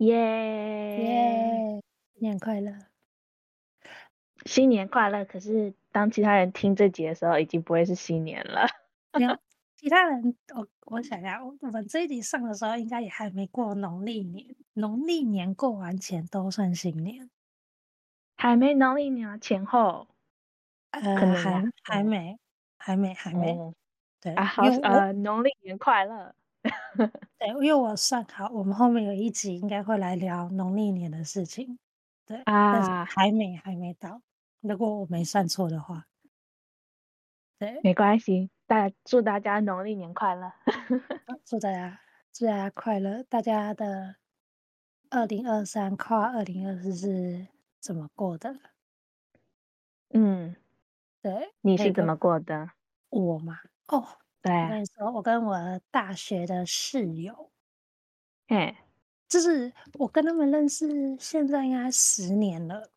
耶耶！新年快乐，新年快乐！可是当其他人听这集的时候，已经不会是新年了。没有，其他人，我我想一下，我们这一集上的时候，应该也还没过农历年。农历年过完前都算新年，还没农历年前后，呃，可能还还没，还没，还没。哦、对啊，好，呃，农历年快乐。对，因为我算好，我们后面有一集应该会来聊农历年的事情。对啊，但是还没还没到，如果我没算错的话。对，没关系，大祝大家农历年快乐。祝大家祝大家快乐，大家的二零二三跨二零二四是怎么过的？嗯，对，你是怎么过的？我嘛，哦。对、啊，我跟你说，我跟我大学的室友，哎，就是我跟他们认识，现在应该十年了，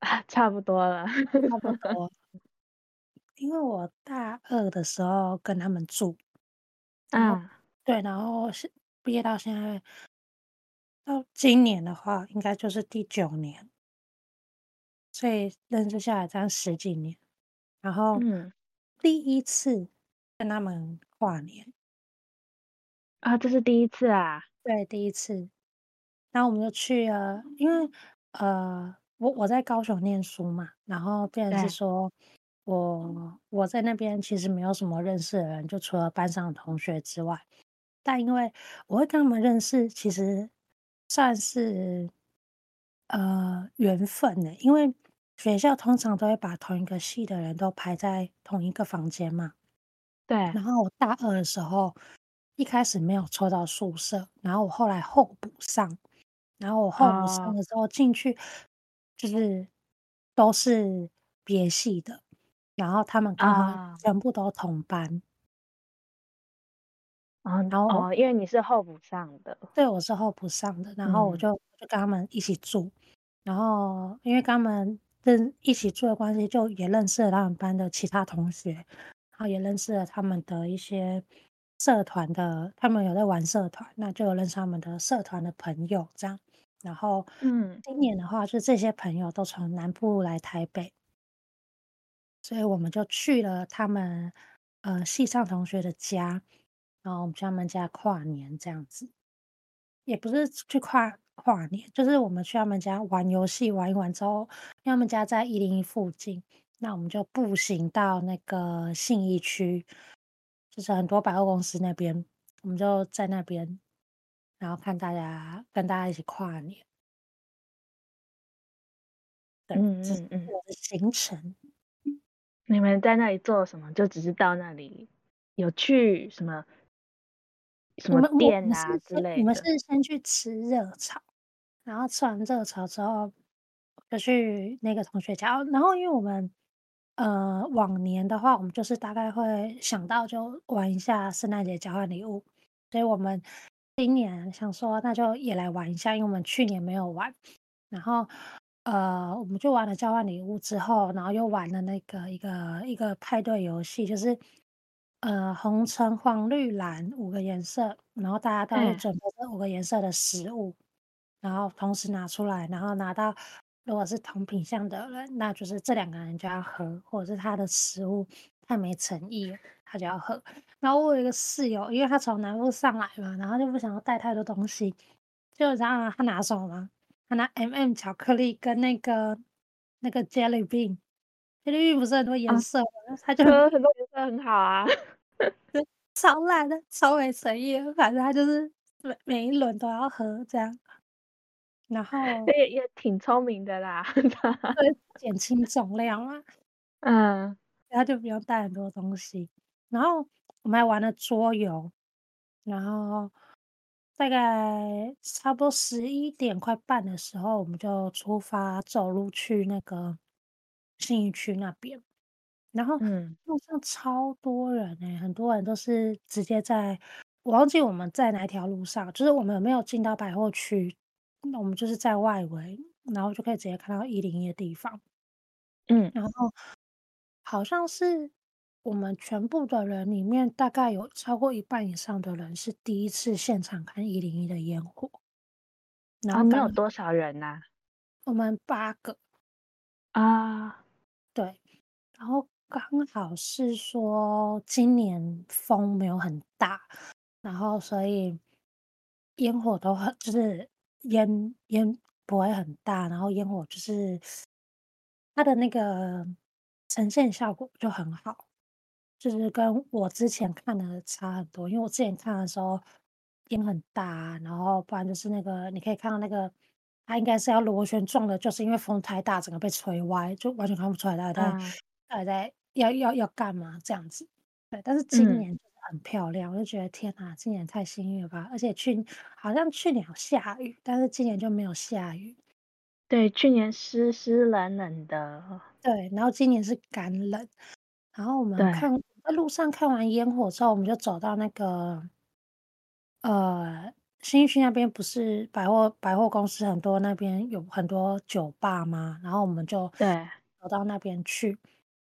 啊，差不多了，差不 多。因为我大二的时候跟他们住，啊，对，然后是毕业到现在，到今年的话，应该就是第九年，所以认识下来这样十几年，然后，嗯，第一次。跟他们跨年啊，这是第一次啊，对，第一次。然后我们就去了，因为呃，我我在高雄念书嘛，然后变成是说我我在那边其实没有什么认识的人，就除了班上的同学之外，但因为我会跟他们认识，其实算是呃缘分的，因为学校通常都会把同一个系的人都排在同一个房间嘛。对，然后我大二的时候，一开始没有抽到宿舍，然后我后来候补上，然后我候补上的时候进去，就是都是别系的，然后他们刚好全部都同班，啊，然后哦，因为你是候补上的，对，我是候补上的，然后我就就跟他们一起住，然后因为跟他们认一起住的关系，就也认识了他们班的其他同学。然后也认识了他们的一些社团的，他们有在玩社团，那就有认识他们的社团的朋友这样。然后，嗯，今年的话，就这些朋友都从南部来台北，所以我们就去了他们呃系上同学的家，然后我们去他们家跨年这样子，也不是去跨跨年，就是我们去他们家玩游戏，玩一玩之后，因为他们家在一零一附近。那我们就步行到那个信义区，就是很多百货公司那边，我们就在那边，然后看大家跟大家一起跨年。对，嗯嗯嗯，我的行程。你们在那里做什么？就只是到那里有去什么什么店啊之类的？我们是先去吃热炒，然后吃完热炒之后，就去那个同学家，然后因为我们。呃，往年的话，我们就是大概会想到就玩一下圣诞节交换礼物，所以我们今年想说，那就也来玩一下，因为我们去年没有玩。然后，呃，我们就玩了交换礼物之后，然后又玩了那个一个一个派对游戏，就是呃红橙黄绿蓝五个颜色，然后大家都会准备这五个颜色的食物，嗯，然后同时拿出来，然后拿到。如果是同品相的人，那就是这两个人就要喝，或者是他的食物太没诚意，他就要喝。然后我有一个室友，因为他从南部上来嘛，然后就不想要带太多东西，就然后他拿什么吗？他拿 M&M 巧克力跟那个那个 Jelly Bean，Jelly Bean 不是很多颜色吗？他、啊、就很多颜色很好啊，超烂的，超没诚意，反正他就是每每一轮都要喝这样。然 后也也挺聪明的啦，对，减轻重量啊，嗯，然后就不用带很多东西。然后我们还玩了桌游，然后大概差不多十一点快半的时候，我们就出发走路去那个信义区那边。然后嗯，路上超多人哎、欸，很多人都是直接在，我忘记我们在哪条路上，就是我们有没有进到百货区。那我们就是在外围，然后就可以直接看到一零一的地方。嗯，然后好像是我们全部的人里面，大概有超过一半以上的人是第一次现场看一零一的烟火。然后你们有多少人呐、啊？我们八个啊，对，然后刚好是说今年风没有很大，然后所以烟火都很就是烟烟不会很大，然后烟火就是 它的那个呈现效果就很好。就是跟我之前看的差很多，因为我之前看的时候烟很大，然后不然就是那个你可以看到那个它应该是要螺旋状的，就是因为风太大，整个被吹歪，就完全看不出来它在它、嗯、在要要要干嘛这样子。对，但是今年就是很漂亮，嗯、我就觉得天哪，今年太幸运了吧！而且去好像去年有下雨，但是今年就没有下雨。对，去年湿湿冷冷的。对，然后今年是干冷。然后我们看。在路上看完烟火之后，我们就走到那个呃新义区那边，不是百货百货公司很多，那边有很多酒吧吗？然后我们就对走到那边去，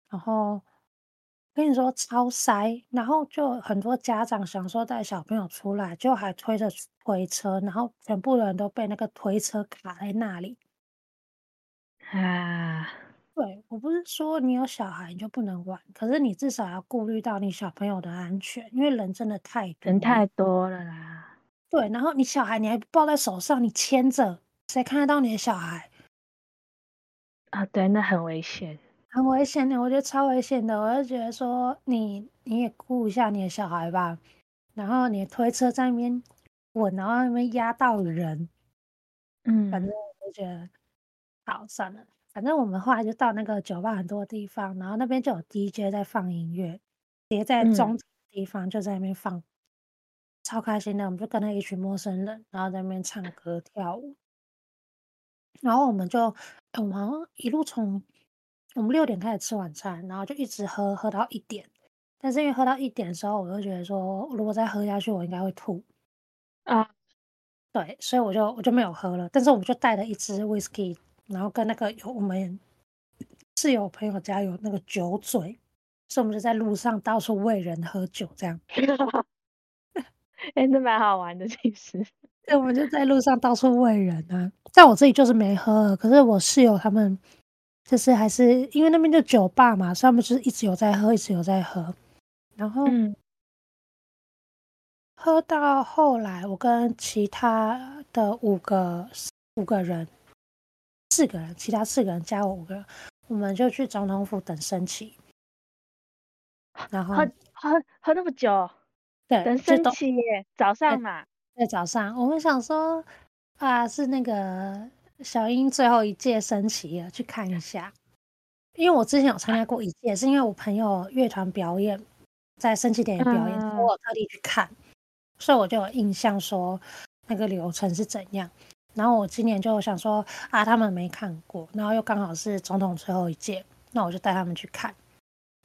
然后跟你说超塞，然后就很多家长想说带小朋友出来，就还推着推车，然后全部人都被那个推车卡在那里啊。对，我不是说你有小孩你就不能玩，可是你至少要顾虑到你小朋友的安全，因为人真的太多，人太多了啦。对，然后你小孩你还抱在手上，你牵着，谁看得到你的小孩？啊，对，那很危险，很危险的，我觉得超危险的。我就觉得说你你也顾一下你的小孩吧，然后你推车在那边滚，然后那边压到人，嗯，反正我就觉得好算了。反正我们后来就到那个酒吧很多地方，然后那边就有 DJ 在放音乐，叠在中的地方就在那边放，嗯、超开心的。我们就跟那一群陌生人，然后在那边唱歌跳舞，然后我们就我们好像一路从我们六点开始吃晚餐，然后就一直喝喝到一点。但是因为喝到一点的时候，我就觉得说，如果再喝下去，我应该会吐啊。对，所以我就我就没有喝了。但是我们就带了一支 whisky。然后跟那个有我们室友朋友家有那个酒嘴，所以我们就在路上到处喂人喝酒，这样。哎、欸，那蛮好玩的，其实。对，我们就在路上到处喂人啊。但我自己就是没喝，可是我室友他们就是还是因为那边就酒吧嘛，所以他们就是一直有在喝，一直有在喝。然后，嗯，喝到后来，我跟其他的五个五个人。四个人，其他四个人加我五个人，我们就去总统府等升旗。然后喝喝喝那么久，对，等升旗耶，早上嘛，在早上。我们想说啊，是那个小英最后一届升旗了，去看一下。因为我之前有参加过一届，是因为我朋友乐团表演在升旗典礼表演，嗯、我特地去看，所以我就有印象说那个流程是怎样。然后我今年就想说啊，他们没看过，然后又刚好是总统最后一届，那我就带他们去看。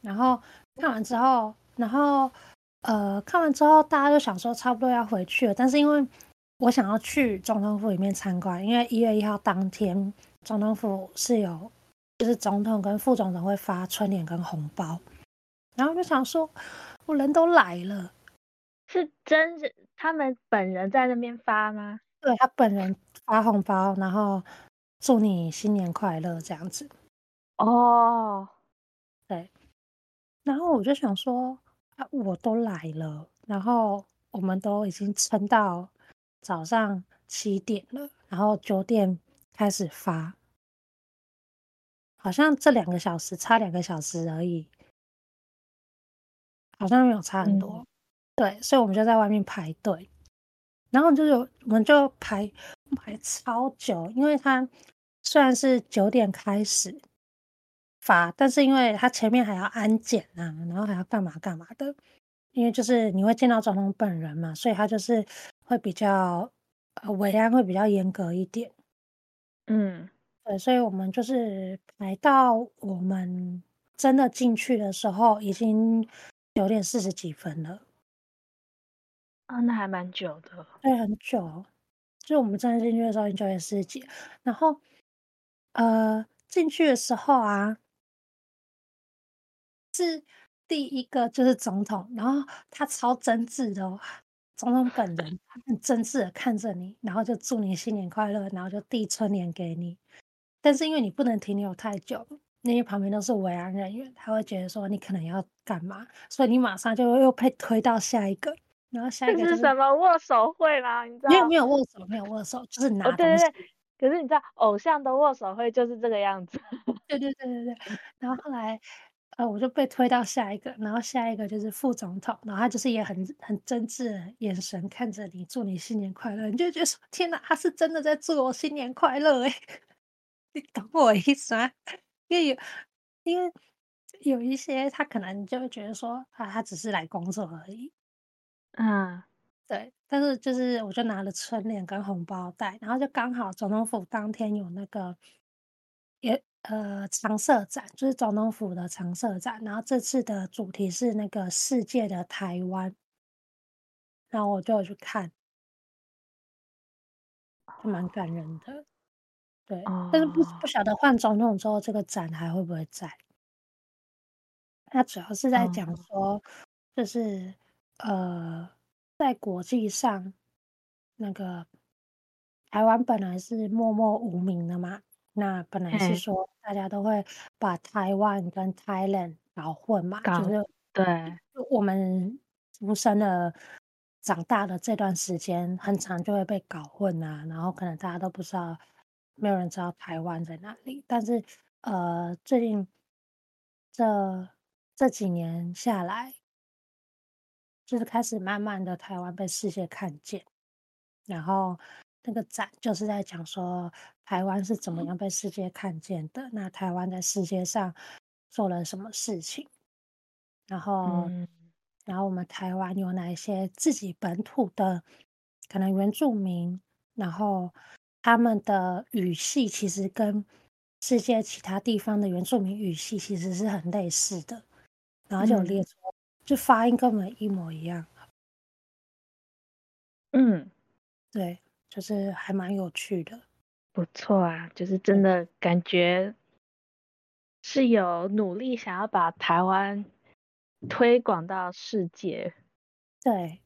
然后看完之后，然后呃，看完之后大家就想说差不多要回去了，但是因为我想要去总统府里面参观，因为一月一号当天总统府是有，就是总统跟副总统会发春联跟红包，然后就想说，我人都来了，是真是他们本人在那边发吗？对，他本人发红包，然后祝你新年快乐这样子。哦，对。然后我就想说，啊，我都来了，然后我们都已经撑到早上七点了，然后九点开始发，好像这两个小时差两个小时而已，好像没有差很多。嗯、对，所以我们就在外面排队。然后就有，我们就排排超久，因为他虽然是九点开始发，但是因为他前面还要安检啊，然后还要干嘛干嘛的，因为就是你会见到总统本人嘛，所以他就是会比较呃，维安会比较严格一点。嗯，对，所以我们就是排到我们真的进去的时候，已经九点四十几分了。啊，那还蛮久的，对，很久。就我们真的进去的时候，已经九点四十几。然后，呃，进去的时候啊，是第一个就是总统，然后他超真挚的哦，总统本人很真挚的看着你，然后就祝你新年快乐，然后就递春联给你。但是因为你不能停留太久，因为旁边都是维安人员，他会觉得说你可能要干嘛，所以你马上就又被推到下一个，然后下一个、就是、是什么握手会啦？你知道？没有没有握手，没有握手，就是拿东西。哦、对对对。可是你知道，偶像的握手会就是这个样子。对对对对对。然后后来，呃，我就被推到下一个，然后下一个就是副总统，然后他就是也很很真挚的眼神看着你，祝你新年快乐。你就觉得说，天哪，他是真的在祝我新年快乐哎。你懂我意思吗？因为有，因为有一些他可能就会觉得说啊，他只是来工作而已。嗯，对。但是就是我就拿了春联跟红包袋，然后就刚好总统府当天有那个也呃常设展，就是总统府的常设展。然后这次的主题是那个世界的台湾，然后我就有去看，就蛮感人的。对，哦、但是不不晓得换总统之后，这个展还会不会在？那主要是在讲说，哦、就是呃，在国际上，那个台湾本来是默默无名的嘛，那本来是说大家都会把台湾跟 Thailand 搞混嘛，搞就是对，我们出生的、长大的这段时间，很长就会被搞混啊，然后可能大家都不知道。没有人知道台湾在哪里，但是呃，最近这这几年下来，就是开始慢慢的台湾被世界看见，然后那个展就是在讲说台湾是怎么样被世界看见的，那台湾在世界上做了什么事情，然后、嗯、然后我们台湾有哪一些自己本土的可能原住民，然后。他们的语系其实跟世界其他地方的原住民语系其实是很类似的，然后就列出，嗯、就发音根本一模一样。嗯，对，就是还蛮有趣的，不错啊，就是真的感觉是有努力想要把台湾推广到世界。对，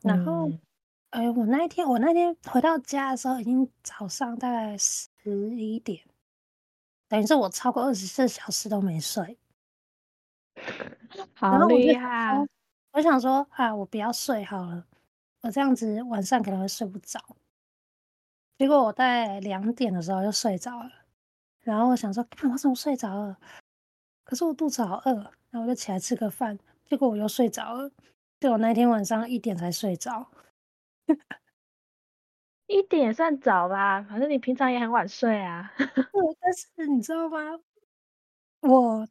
然后。嗯哎，我那一天，我那天回到家的时候，已经早上大概十一点，等于是我超过二十四小时都没睡。好厉害！我想说啊，我不要睡好了，我这样子晚上可能会睡不着。结果我在两点的时候就睡着了，然后我想说，看我怎么睡着了？可是我肚子好饿，然后我就起来吃个饭，结果我又睡着了。对，我那天晚上一点才睡着。一点也算早吧，反正你平常也很晚睡啊。但是你知道吗？我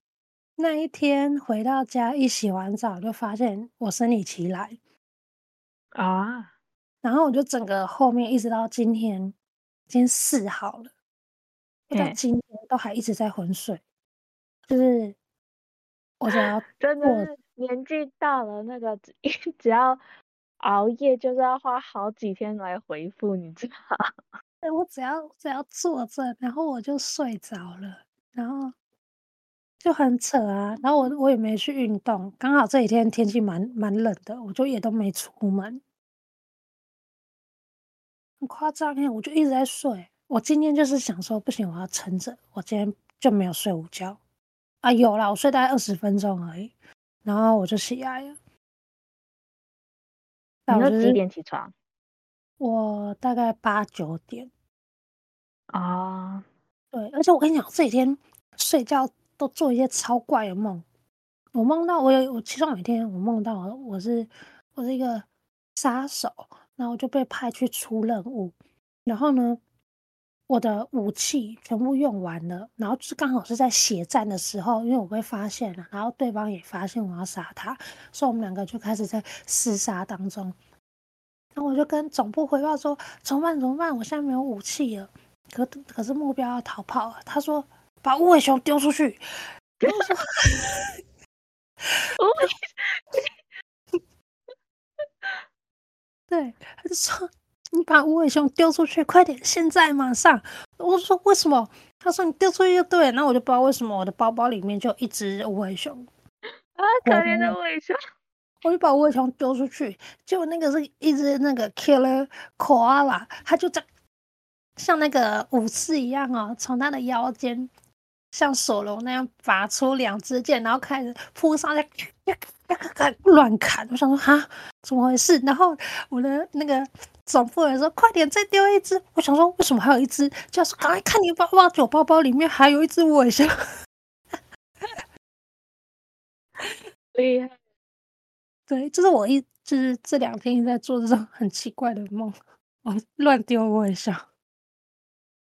那一天回到家一洗完澡，就发现我生理期来啊，然后我就整个后面一直到今天，今天四号了，到今天都还一直在昏睡，就是我想要 真的年纪到了，那个只 只要。熬夜就是要花好几天来回复，你知道？对，我只要只要坐着，然后我就睡着了，然后就很扯啊。然后我我也没去运动，刚好这几天天气蛮蛮冷的，我就也都没出门，很夸张耶！我就一直在睡。我今天就是想说，不行，我要撑着。我今天就没有睡午觉啊，有啦，我睡大概二十分钟而已，然后我就起来了。你都几点起床？我大概八九点。啊，对，而且我跟你讲，这几天睡觉都做一些超怪的梦。我梦到我有，我其中有一天我梦到我是我是一个杀手，然后我就被派去出任务，然后呢，我的武器全部用完了，然后就是刚好是在血战的时候，因为我被发现了，然后对方也发现我要杀他，所以我们两个就开始在厮杀当中。然后我就跟总部汇报说：“怎么办？怎么办？我现在没有武器了，可可是目标要逃跑。”他说：“把无尾熊丢出去。”然后说：“无尾，对，他就说。”你把无尾熊丢出去，快点！现在马上！我说为什么？他说你丢出去就对了。那我就不知道为什么我的包包里面就一只无尾熊啊，可怜的无尾熊。我就把无尾熊丢出去，结果那个是一只那个 killer koala，它就在像那个武士一样哦，从它的腰间像索隆那样拔出两支箭，然后开始扑上来，乱砍。我想说哈，怎么回事？然后我的那个总副人说：“快点，再丢一只。”我想说为什么还有一只？就是刚才看你包包，就包包里面还有一只无尾熊。厉害。对，就是我一就是这两天一直在做这种很奇怪的梦，我乱丢无尾熊，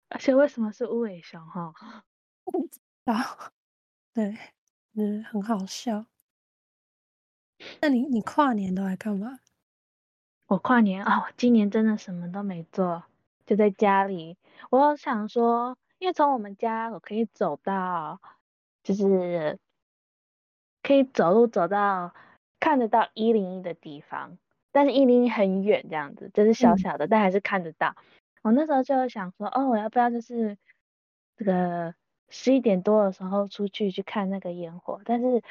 而且为什么是无尾熊哈？不知道，对，嗯，很好笑。那你你跨年都来干嘛？我跨年哦，今年真的什么都没做，就在家里。我想说，因为从我们家我可以走到，就是可以走路走到。看得到一零一的地方，但是一零一很远，这样子就是小小的，嗯、但还是看得到。我那时候就想说，哦，我要不要就是这个十一点多的时候出去去看那个烟火？但是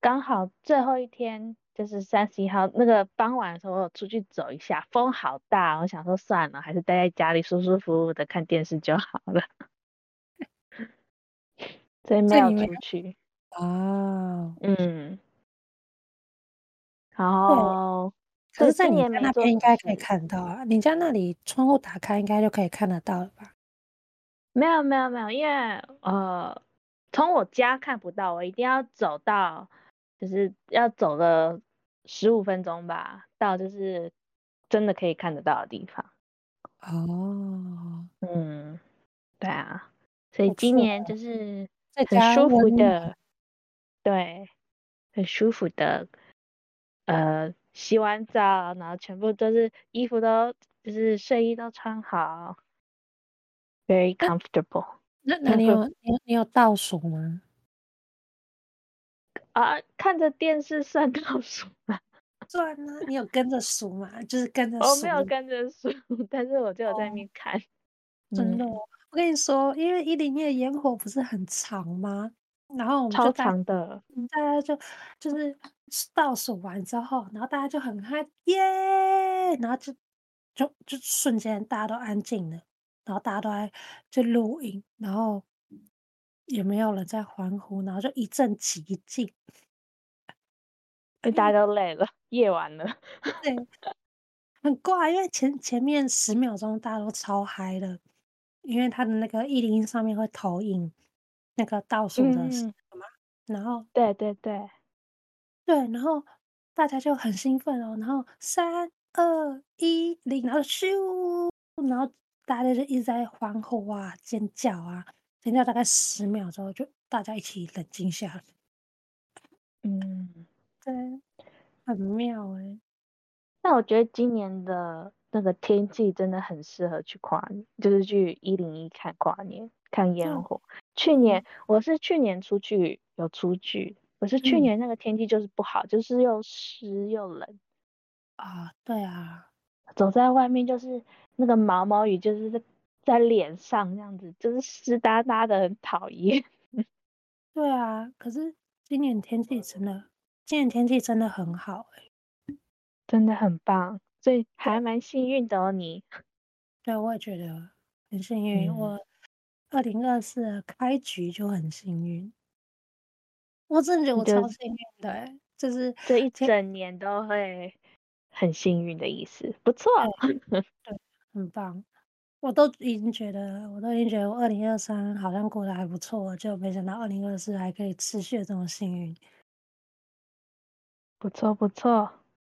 刚好最后一天就是三十一号那个傍晚的时候，我出去走一下，风好大，我想说算了，还是待在家里舒舒服服的看电视就好了，所以没有出去。哦，嗯。然后，可是在你家那边应该可以看到啊，你家那里窗户打开应该就可以看得到了吧？没有没有没有，因为呃，从我家看不到，我一定要走到，就是要走个十五分钟吧，到就是真的可以看得到的地方。哦，嗯，对啊，所以今年就是很舒服的，对，很舒服的。呃，洗完澡，然后全部都是衣服都就是睡衣都穿好，very comfortable。那那你有你你有倒数吗？啊，看着电视算倒数吗？算呢，你有跟着数吗？就是跟着数。我没有跟着数，但是我就有在那边看。真的，我跟你说，因为一零一的烟火不是很长吗？然后我们就超长的，大家就就是倒数完之后，然后大家就很嗨耶，然后就就就瞬间大家都安静了，然后大家都在就录音，然后也没有人在欢呼，然后就一阵寂静，大家都累了，夜晚了，对，很怪，因为前前面十秒钟大家都超嗨的，因为他的那个一零一上面会投影。那个倒数的是什么？嗯、然后对对对对，然后大家就很兴奋哦，然后三二一零，然后咻，然后大家就一直在欢呼啊、尖叫啊，尖叫大概十秒之后，就大家一起冷静下来。嗯，对，很妙哎。那我觉得今年的那个天气真的很适合去跨年，就是去一零一看跨年。看烟火，去年我是去年出去有出去，可是去年那个天气就是不好，嗯、就是又湿又冷啊。对啊，走在外面就是那个毛毛雨，就是在在脸上这样子，就是湿哒哒的，很讨厌。对啊，可是今年天气真的，今年天气真的很好哎、欸，真的很棒，所以还蛮幸运的哦。你，对，我也觉得很幸运，嗯、我。二零二四开局就很幸运，我真的觉得我超幸运的、欸，就是这一整年都会很幸运的意思，不错，对，很棒。我都已经觉得，我都已经觉得我二零二三好像过得还不错，就没想到二零二四还可以持续这么幸运，不错不错。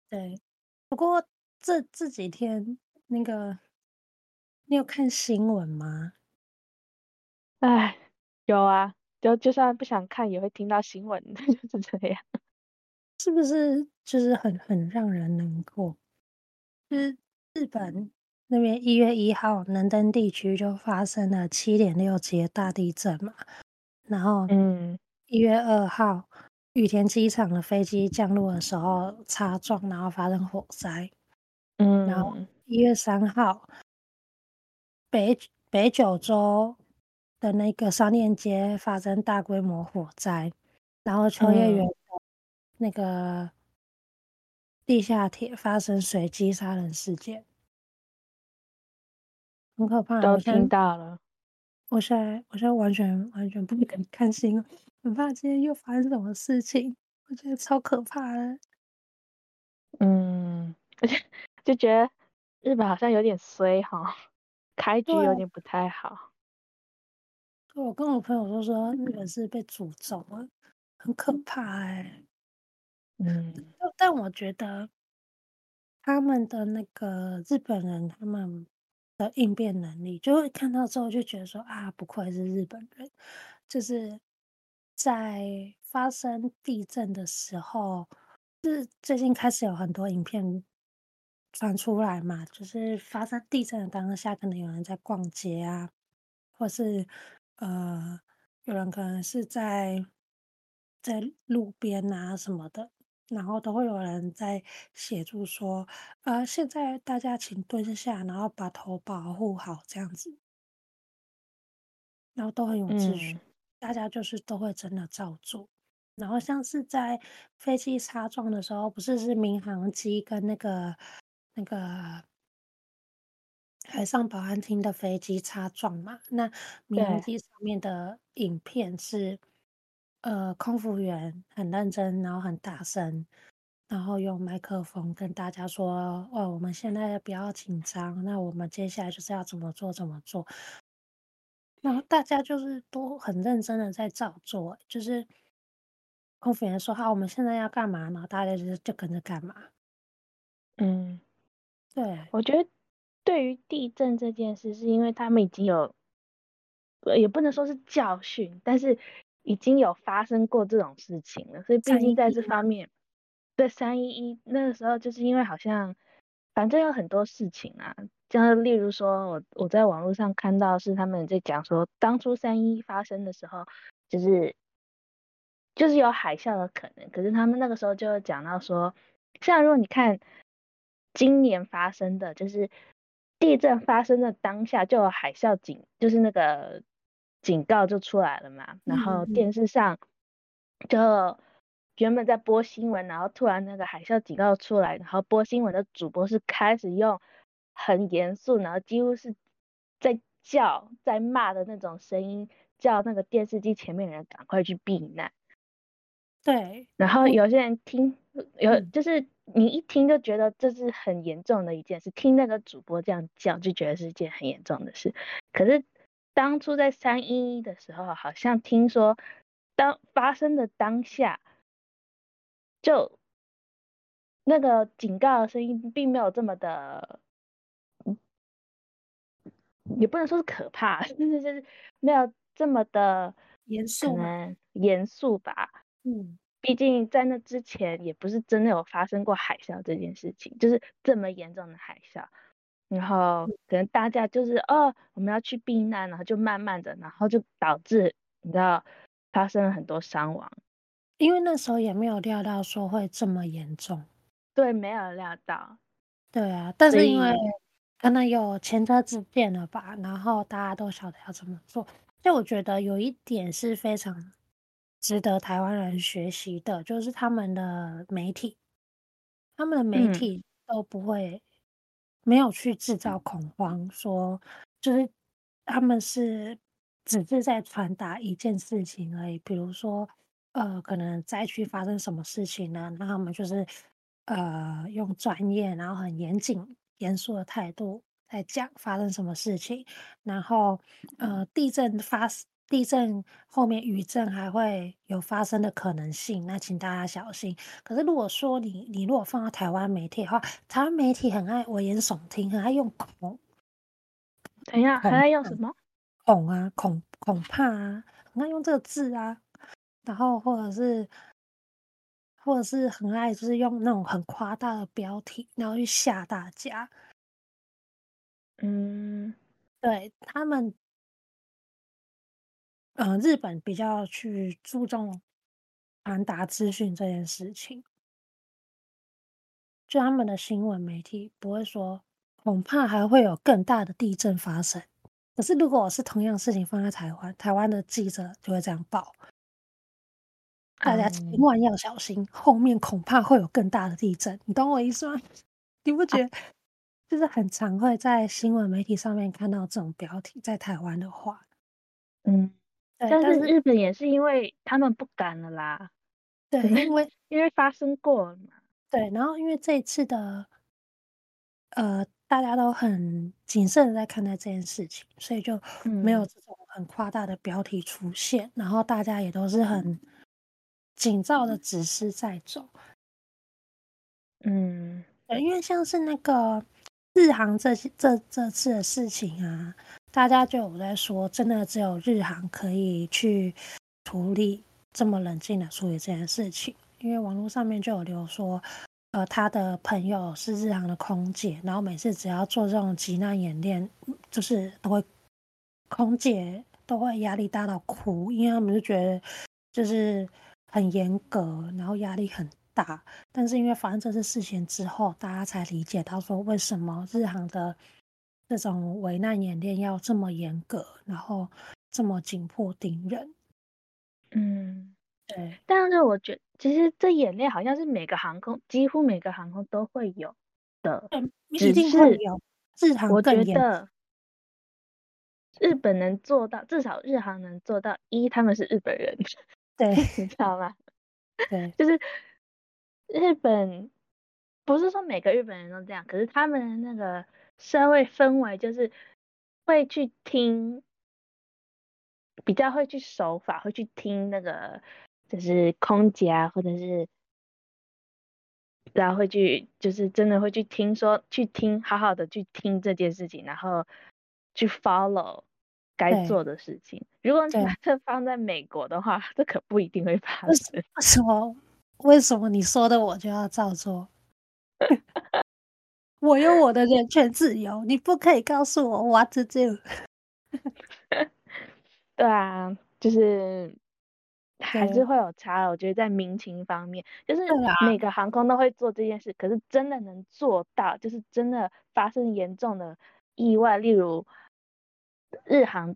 对，不过这这几天那个，你有看新闻吗？哎，有啊，就就算不想看，也会听到新闻，就是这样，是不是？就是很很让人难过。就是日本那边一月一号，能登地区就发生了七点六级的大地震嘛，然后，嗯，一月二号，羽田机场的飞机降落的时候擦撞，然后发生火灾，嗯，然后一月三号，北北九州。的那个商店街发生大规模火灾，然后秋叶原的那个地下铁发生随机杀人事件，很可怕。都听到了，我现在我现在完全完全不敢看新闻，很怕今天又发生什么事情，我觉得超可怕的。嗯，而且就觉得日本好像有点衰哈，开局有点不太好。我跟我朋友都说，日本是被诅咒了，很可怕哎、欸。嗯，但我觉得他们的那个日本人，他们的应变能力，就会看到之后就觉得说啊，不愧是日本人。就是在发生地震的时候，是最近开始有很多影片传出来嘛，就是发生地震的当下，可能有人在逛街啊，或是。呃，有人可能是在在路边啊什么的，然后都会有人在协助说，呃，现在大家请蹲下，然后把头保护好，这样子，然后都很有秩序，嗯、大家就是都会真的照做。然后像是在飞机擦撞的时候，不是是民航机跟那个那个。海上保安厅的飞机擦撞嘛，那民航机上面的影片是，呃，空服员很认真，然后很大声，然后用麦克风跟大家说：“哦，我们现在不要紧张，那我们接下来就是要怎么做怎么做。”然后大家就是都很认真的在照做，就是空服员说：“好，我们现在要干嘛？”然后大家就是就跟着干嘛。嗯，对，我觉得。对于地震这件事，是因为他们已经有，也不能说是教训，但是已经有发生过这种事情了，所以毕竟在这方面，对三一一那个时候，就是因为好像反正有很多事情啊，像例如说我我在网络上看到是他们在讲说，当初三一一发生的时候，就是就是有海啸的可能，可是他们那个时候就讲到说，像如果你看今年发生的就是。地震发生的当下就有海啸警，就是那个警告就出来了嘛。然后电视上就原本在播新闻，然后突然那个海啸警告出来，然后播新闻的主播是开始用很严肃，然后几乎是在叫、在骂的那种声音，叫那个电视机前面的人赶快去避难。对，然后有些人听，有就是。你一听就觉得这是很严重的一件事，听那个主播这样叫就觉得是一件很严重的事。可是当初在三一一的时候，好像听说当发生的当下，就那个警告的声音并没有这么的，也不能说是可怕，就是就是没有这么的严肃，严肃吧。嗯。毕竟在那之前也不是真的有发生过海啸这件事情，就是这么严重的海啸，然后可能大家就是哦，我们要去避难，然后就慢慢的，然后就导致你知道发生了很多伤亡，因为那时候也没有料到说会这么严重，对，没有料到，对啊，但是因为可能有前车之鉴了吧，然后大家都晓得要怎么做，所以我觉得有一点是非常。值得台湾人学习的，就是他们的媒体，他们的媒体都不会没有去制造恐慌，说就是他们是只是在传达一件事情而已。比如说，呃，可能灾区发生什么事情呢？那他们就是呃用专业，然后很严谨、严肃的态度在讲发生什么事情，然后呃地震发生。地震后面余震还会有发生的可能性，那请大家小心。可是如果说你你如果放到台湾媒体的话，台湾媒体很爱危言耸听，很爱用恐，等一下，很爱用什么恐啊恐恐怕啊，很爱用这个字啊，然后或者是或者是很爱就是用那种很夸大的标题，然后去吓大家。嗯，对他们。嗯、呃，日本比较去注重传达资讯这件事情，就他们的新闻媒体不会说恐怕还会有更大的地震发生。可是如果我是同样事情放在台湾，台湾的记者就会这样报。大家千万要小心，嗯、后面恐怕会有更大的地震。你懂我意思吗？你不觉得？就是很常会在新闻媒体上面看到这种标题，在台湾的话，嗯，但是日本也是因为他们不敢了啦。对，因为因为发生过了嘛。对，然后因为这一次的，呃，大家都很谨慎的在看待这件事情，所以就没有这种很夸大的标题出现，嗯、然后大家也都是很紧照的指示在走。嗯，对，因为像是那个。日航这这这次的事情啊，大家就有在说，真的只有日航可以去处理这么冷静的处理这件事情。因为网络上面就有流说，呃，他的朋友是日航的空姐，然后每次只要做这种急难演练，就是都会空姐都会压力大到哭，因为他们就觉得就是很严格，然后压力很。大，但是因为发生这次事情之后，大家才理解到说为什么日航的这种危难演练要这么严格，然后这么紧迫盯人。嗯，对。但是我觉得，其实这演练好像是每个航空，几乎每个航空都会有的，一定会有。日航我觉得日本能做到，至少日航能做到。一，他们是日本人，对，你知道吗？对，就是。日本不是说每个日本人都这样，可是他们那个社会氛围就是会去听，比较会去守法，会去听那个就是空姐啊，或者是然后会去就是真的会去听说去听，好好的去听这件事情，然后去 follow 该做的事情。如果你把这放在美国的话，这可不一定会发生。为什么？为什么你说的我就要照做？我有我的人权自由，你不可以告诉我 what to do。对啊，就是 还是会有差。我觉得在民情方面，就是每个航空都会做这件事，可是真的能做到，就是真的发生严重的意外，例如日航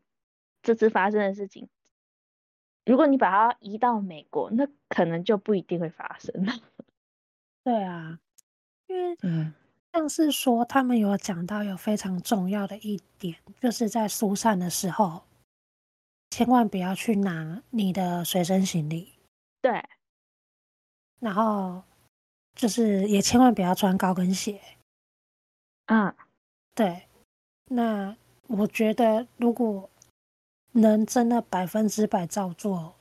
这次发生的事情。如果你把它移到美国，那可能就不一定会发生了。对啊，因为嗯，像是说他们有讲到有非常重要的一点，就是在疏散的时候，千万不要去拿你的随身行李。对，然后就是也千万不要穿高跟鞋。嗯，对。那我觉得如果能真的百分之百照做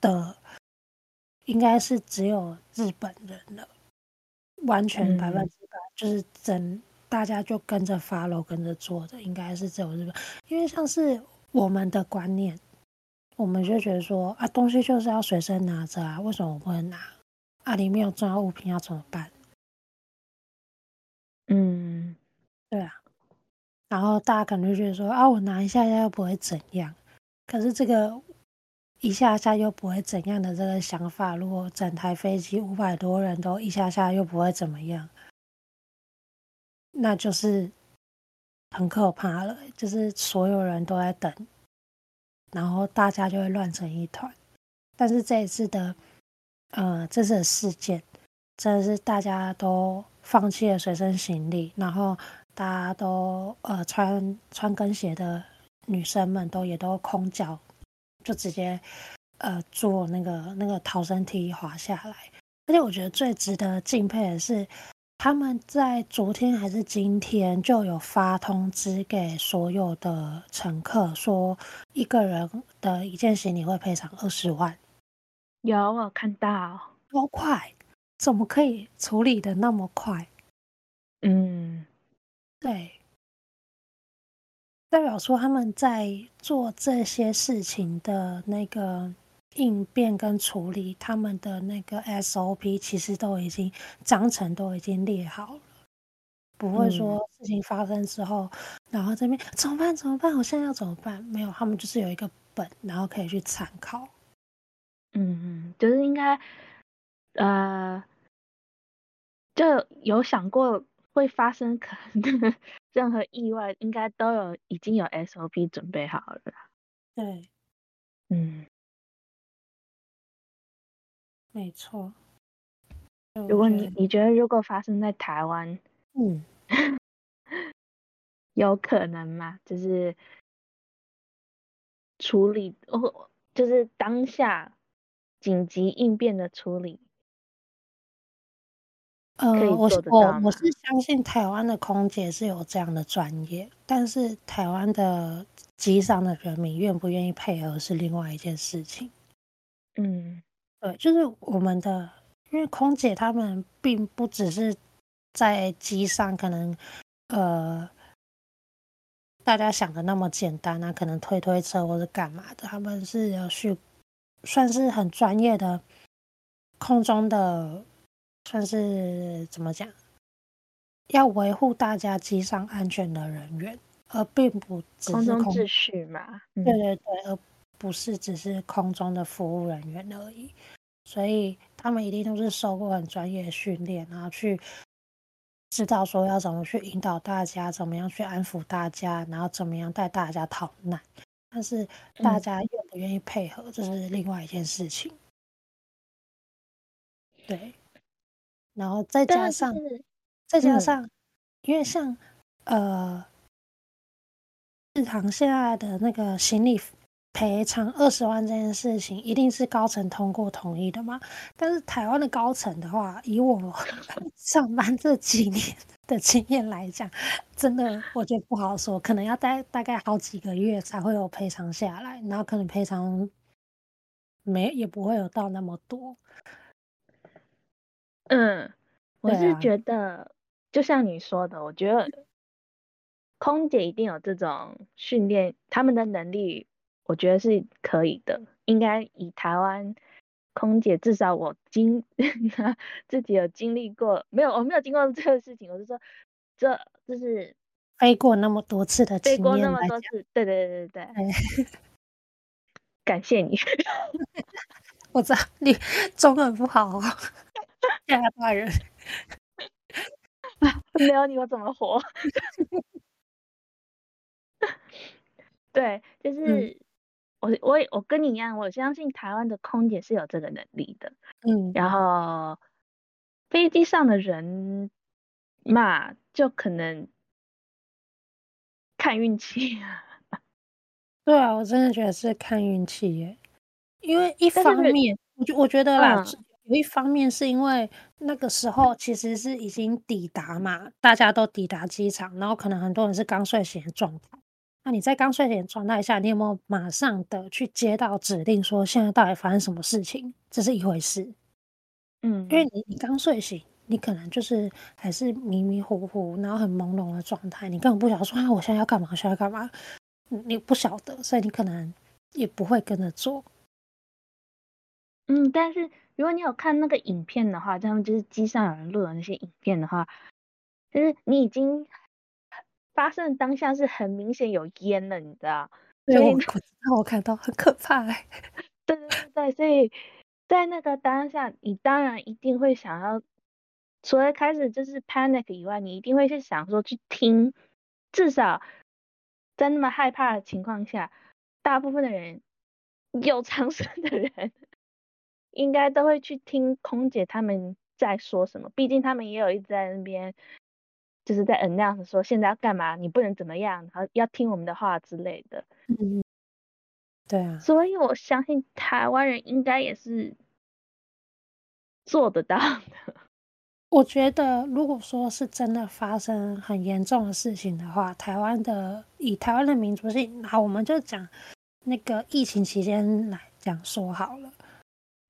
的，应该是只有日本人了。完全百分之百就是真，大家就跟着 follow 跟着做的，应该是只有日本。因为像是我们的观念，我们就觉得说啊，东西就是要随身拿着啊，为什么我不能拿？啊，里面有重要物品要怎么办？嗯，对啊。然后大家可能就觉得说啊，我拿一下下又不会怎样。可是这个一下下又不会怎样的这个想法，如果整台飞机五百多人都一下下又不会怎么样，那就是很可怕了。就是所有人都在等，然后大家就会乱成一团。但是这一次的，呃，这次的事件真的是大家都放弃了随身行李，然后大家都呃穿穿跟鞋的。女生们都也都空脚，就直接呃坐那个那个逃生梯滑下来。而且我觉得最值得敬佩的是，他们在昨天还是今天就有发通知给所有的乘客，说一个人的一件行李会赔偿二十万。有，我有看到，多快？怎么可以处理的那么快？嗯，对。代表说他们在做这些事情的那个应变跟处理，他们的那个 SOP 其实都已经章程都已经列好了，不会说事情发生之后，嗯、然后这边怎么办？怎么办？我现在要怎么办？没有，他们就是有一个本，然后可以去参考。嗯嗯，就是应该，呃，就有想过会发生可能。任何意外应该都有已经有 SOP 准备好了。对，嗯，没错。如果你你觉得如果发生在台湾，嗯，有可能吗？就是处理哦，就是当下紧急应变的处理。呃，我我我是相信台湾的空姐是有这样的专业，但是台湾的机上的人民愿不愿意配合是另外一件事情。嗯，对，就是我们的，因为空姐他们并不只是在机上，可能呃大家想的那么简单啊，可能推推车或者干嘛的，他们是要去算是很专业的空中的。算是怎么讲？要维护大家机上安全的人员，而并不只是空，空中秩序嘛。对对对，而不是只是空中的服务人员而已。所以他们一定都是受过很专业的训练，然后去知道说要怎么去引导大家，怎么样去安抚大家，然后怎么样带大家逃难。但是大家愿不愿意配合，这、嗯、是另外一件事情。对。然后再加上，再加上，嗯、因为像呃，日航现在的那个行李赔偿二十万这件事情，一定是高层通过同意的嘛？但是台湾的高层的话，以我 上班这几年的经验来讲，真的我觉得不好说，可能要待大概好几个月才会有赔偿下来，然后可能赔偿没也不会有到那么多。嗯，我是觉得，啊、就像你说的，我觉得空姐一定有这种训练，他们的能力，我觉得是可以的。应该以台湾空姐，至少我经 自己有经历过，没有，我没有经过这个事情，我是说，这就是飞过那么多次的经验，飞过那么多次，对对对对对，哎、感谢你，我知道你中文不好哦。吓大人！没有你我怎么活？对，就是、嗯、我我我跟你一样，我相信台湾的空姐是有这个能力的。嗯，然后飞机上的人嘛，就可能看运气。对啊，我真的觉得是看运气耶，因为一方面，我觉我觉得啦。嗯有一方面是因为那个时候其实是已经抵达嘛，大家都抵达机场，然后可能很多人是刚睡醒的状态。那你在刚睡醒的状态下，你有没有马上的去接到指令，说现在到底发生什么事情？这是一回事。嗯，因为你你刚睡醒，你可能就是还是迷迷糊糊，然后很朦胧的状态，你根本不晓得说啊，我现在要干嘛？现在要干嘛？你不晓得，所以你可能也不会跟着做。嗯，但是。如果你有看那个影片的话，他们就是机上有人录的那些影片的话，就是你已经发生的当下是很明显有烟了，你知道？对，我知道，我看到很可怕。对对对对，所以在那个当下，你当然一定会想要，除了开始就是 panic 以外，你一定会去想说去听，至少在那么害怕的情况下，大部分的人有常识 的人。应该都会去听空姐他们在说什么，毕竟他们也有一直在那边，就是在 announce 说现在要干嘛，你不能怎么样，然后要听我们的话之类的。嗯，对啊。所以我相信台湾人应该也是做得到的。我觉得，如果说是真的发生很严重的事情的话，台湾的以台湾的民族性，好，我们就讲那个疫情期间来讲说好了。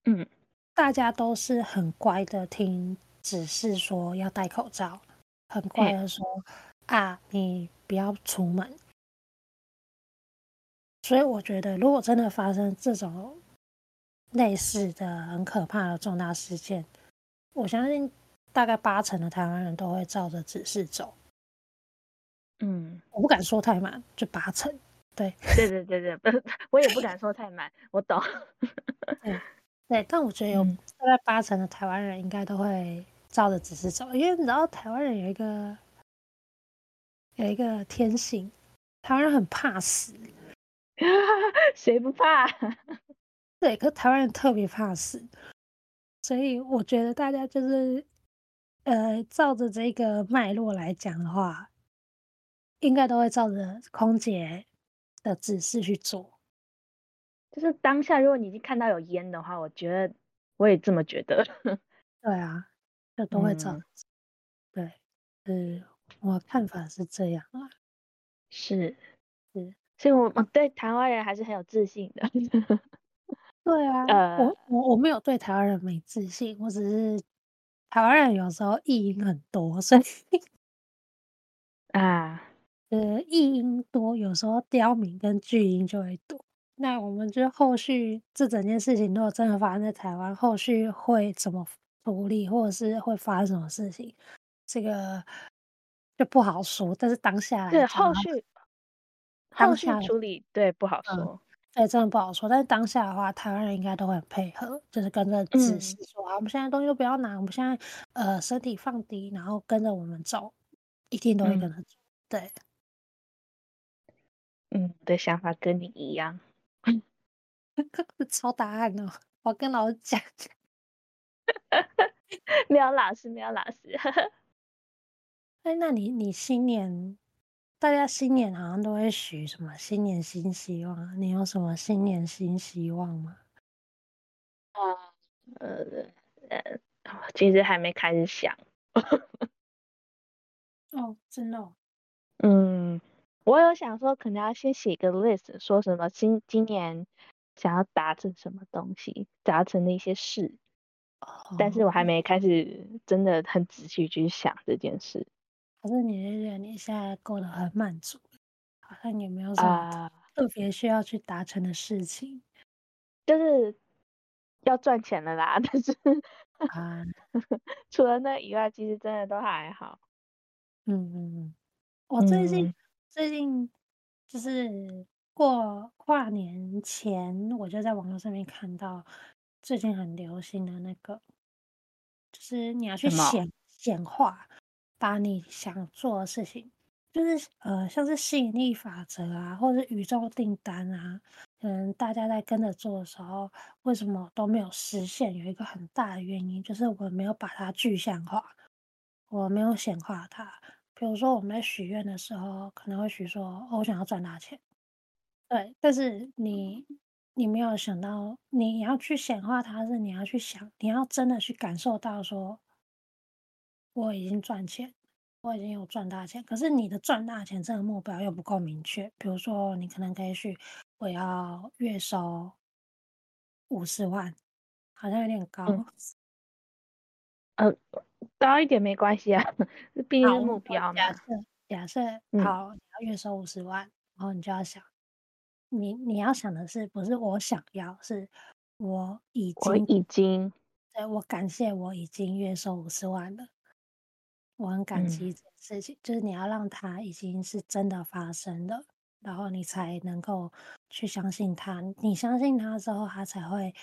嗯，大家都是很乖的，听指示说要戴口罩，很乖的说、欸、啊，你不要出门。所以我觉得，如果真的发生这种类似的很可怕的重大事件，我相信大概八成的台湾人都会照着指示走。嗯，我不敢说太满，就八成。对，对对对对，我也不敢说太满，我懂。对。对，但我觉得有大概八成的台湾人应该都会照着指示走，因为你知道台湾人有一个有一个天性，台湾人很怕死，谁不怕？对，可是台湾人特别怕死，所以我觉得大家就是，呃，照着这个脉络来讲的话，应该都会照着空姐的指示去做。就是当下，如果你已经看到有烟的话，我觉得我也这么觉得。对啊，就都会照。嗯、对，是我看法是这样啊。是是，所以我我对台湾人还是很有自信的。对啊，呃、我我我没有对台湾人没自信，我只是台湾人有时候意音很多，所以啊，呃，意音多，有时候刁民跟巨音就会多。那我们就后续这整件事情，如果真的发生在台湾，后续会怎么处理，或者是会发生什么事情，这个就不好说。但是当下来，对后续后续处理，对不好说，嗯，对，真的不好说。但是当下的话，台湾人应该都很配合，就是跟着指示说，啊，我们现在东西都不要拿，我们现在呃身体放低，然后跟着我们走，一定都会跟着走。嗯、对，嗯，的想法跟你一样。抄答案哦！我跟老师讲，没有老师，没有老师。哎，那你你新年，大家新年好像都会许什么新年新希望？你有什么新年新希望吗？啊，呃呃，其实还没开始想。哦，真的哦？嗯。我有想说，可能要先写个 list，说什么今今年想要达成什么东西，达成的一些事。Oh. 但是我还没开始真的很仔细去想这件事。可是你觉得你现在过得很满足，好像也没有什么特别需要去达成的事情。Uh, 就是要赚钱了啦，但是啊，uh. 除了那以外，其实真的都还好。嗯嗯嗯，我最近、嗯。最近就是过跨年前，我就在网络上面看到最近很流行的那个，就是你要去显显化，把你想做的事情，就是呃，像是吸引力法则啊，或者是宇宙订单啊，嗯，大家在跟着做的时候，为什么都没有实现？有一个很大的原因，就是我没有把它具象化，我没有显化它。比如说我们在许愿的时候，可能会许说：“哦，我想要赚大钱。”对，但是你你没有想到，你要去显化它，是你要去想，你要真的去感受到说：“我已经赚钱，我已经有赚大钱。”可是你的赚大钱这个目标又不够明确。比如说，你可能可以去：“我要月收五十万，好像有点高。嗯” 呃。高一点没关系啊，毕竟是目标嘛。假设假设好，你要月收五十万，然后你就要想，你你要想的是不是我想要，是我已经，我已经，对，我感谢我已经月收五十万了，我很感激这件事情。就是你要让它已经是真的发生了，然后你才能够去相信它。你相信它之后，它才会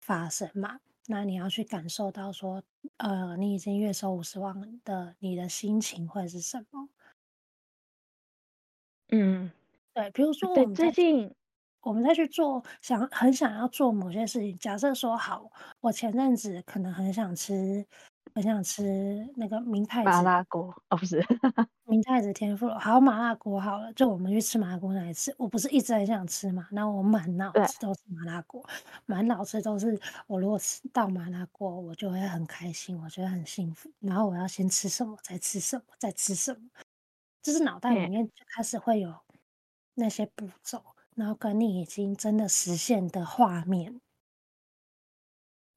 发生嘛。那你要去感受到说，呃，你已经月收五十万的，你的心情会是什么？嗯，对，比如说我们最近我们再去做，想很想要做某些事情。假设说好，我前阵子可能很想吃。很想吃那个明太子麻辣锅哦，不是。明太子天妇罗，好麻辣锅好了，就我们去吃麻辣锅那一次，我不是一直很想吃嘛，然后我满脑子都是麻辣锅，满脑子都是我如果吃到麻辣锅，我就会很开心，我觉得很幸福，然后我要先吃什么，再吃什么，再吃什么，就是脑袋里面就开始会有那些步骤，然后跟你已经真的实现的画面。